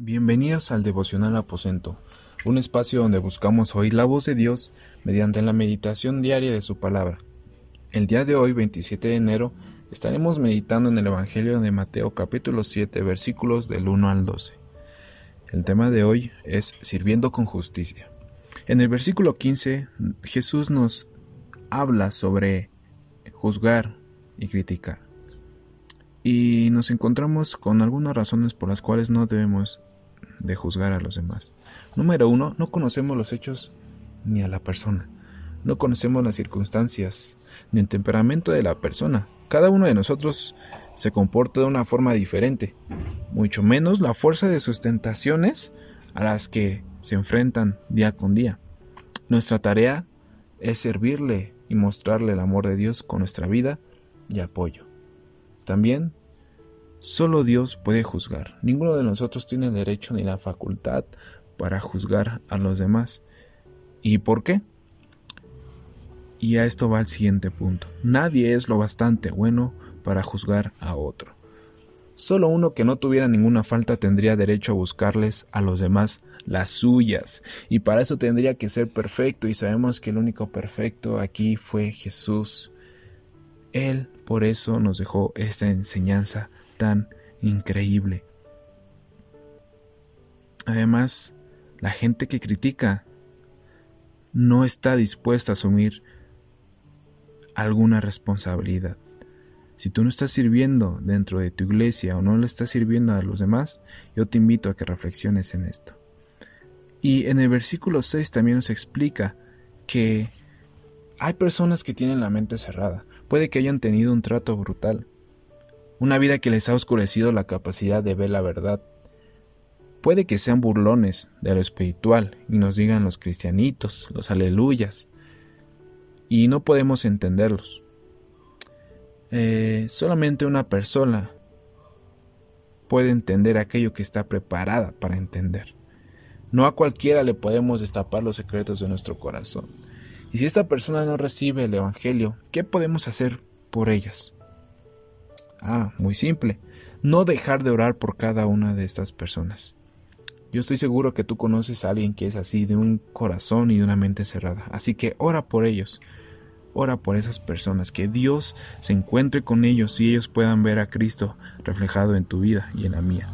Bienvenidos al Devocional Aposento, un espacio donde buscamos oír la voz de Dios mediante la meditación diaria de su palabra. El día de hoy, 27 de enero, estaremos meditando en el Evangelio de Mateo capítulo 7 versículos del 1 al 12. El tema de hoy es sirviendo con justicia. En el versículo 15, Jesús nos habla sobre juzgar y criticar. Y nos encontramos con algunas razones por las cuales no debemos de juzgar a los demás. Número uno, no conocemos los hechos ni a la persona. No conocemos las circunstancias ni el temperamento de la persona. Cada uno de nosotros se comporta de una forma diferente, mucho menos la fuerza de sus tentaciones a las que se enfrentan día con día. Nuestra tarea es servirle y mostrarle el amor de Dios con nuestra vida y apoyo. También Solo Dios puede juzgar. Ninguno de nosotros tiene el derecho ni la facultad para juzgar a los demás. ¿Y por qué? Y a esto va el siguiente punto. Nadie es lo bastante bueno para juzgar a otro. Solo uno que no tuviera ninguna falta tendría derecho a buscarles a los demás las suyas. Y para eso tendría que ser perfecto. Y sabemos que el único perfecto aquí fue Jesús. Él por eso nos dejó esta enseñanza tan increíble. Además, la gente que critica no está dispuesta a asumir alguna responsabilidad. Si tú no estás sirviendo dentro de tu iglesia o no le estás sirviendo a los demás, yo te invito a que reflexiones en esto. Y en el versículo 6 también nos explica que hay personas que tienen la mente cerrada. Puede que hayan tenido un trato brutal, una vida que les ha oscurecido la capacidad de ver la verdad. Puede que sean burlones de lo espiritual y nos digan los cristianitos, los aleluyas, y no podemos entenderlos. Eh, solamente una persona puede entender aquello que está preparada para entender. No a cualquiera le podemos destapar los secretos de nuestro corazón. Y si esta persona no recibe el Evangelio, ¿qué podemos hacer por ellas? Ah, muy simple. No dejar de orar por cada una de estas personas. Yo estoy seguro que tú conoces a alguien que es así, de un corazón y de una mente cerrada. Así que ora por ellos. Ora por esas personas, que Dios se encuentre con ellos y ellos puedan ver a Cristo reflejado en tu vida y en la mía.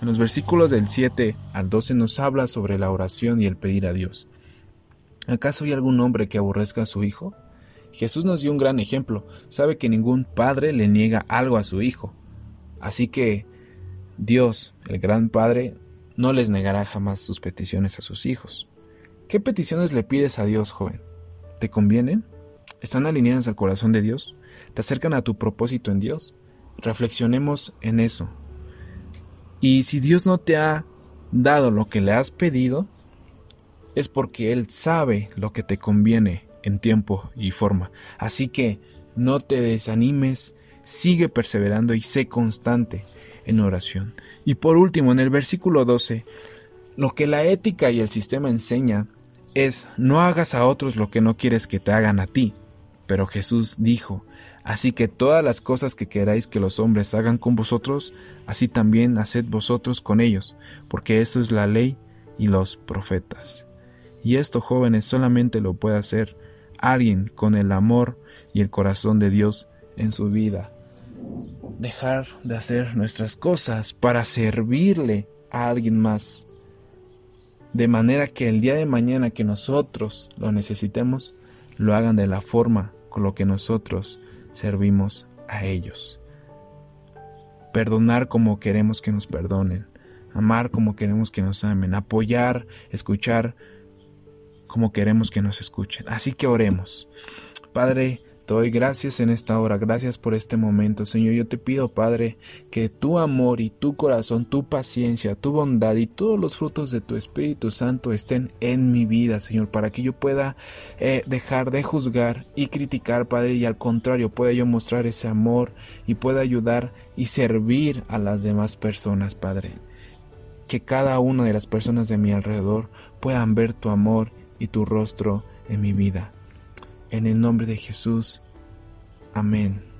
En los versículos del 7 al 12 nos habla sobre la oración y el pedir a Dios. ¿Acaso hay algún hombre que aborrezca a su hijo? Jesús nos dio un gran ejemplo. Sabe que ningún padre le niega algo a su hijo. Así que Dios, el gran Padre, no les negará jamás sus peticiones a sus hijos. ¿Qué peticiones le pides a Dios, joven? ¿Te convienen? ¿Están alineadas al corazón de Dios? ¿Te acercan a tu propósito en Dios? Reflexionemos en eso. Y si Dios no te ha dado lo que le has pedido, es porque Él sabe lo que te conviene en tiempo y forma. Así que no te desanimes, sigue perseverando y sé constante en oración. Y por último, en el versículo 12, lo que la ética y el sistema enseña es no hagas a otros lo que no quieres que te hagan a ti. Pero Jesús dijo, así que todas las cosas que queráis que los hombres hagan con vosotros, así también haced vosotros con ellos, porque eso es la ley y los profetas. Y esto, jóvenes, solamente lo puede hacer alguien con el amor y el corazón de Dios en su vida. Dejar de hacer nuestras cosas para servirle a alguien más. De manera que el día de mañana que nosotros lo necesitemos, lo hagan de la forma con lo que nosotros servimos a ellos. Perdonar como queremos que nos perdonen. Amar como queremos que nos amen. Apoyar, escuchar como queremos que nos escuchen. Así que oremos. Padre, te doy gracias en esta hora, gracias por este momento, Señor. Yo te pido, Padre, que tu amor y tu corazón, tu paciencia, tu bondad y todos los frutos de tu Espíritu Santo estén en mi vida, Señor, para que yo pueda eh, dejar de juzgar y criticar, Padre, y al contrario, pueda yo mostrar ese amor y pueda ayudar y servir a las demás personas, Padre. Que cada una de las personas de mi alrededor puedan ver tu amor y tu rostro en mi vida. En el nombre de Jesús. Amén.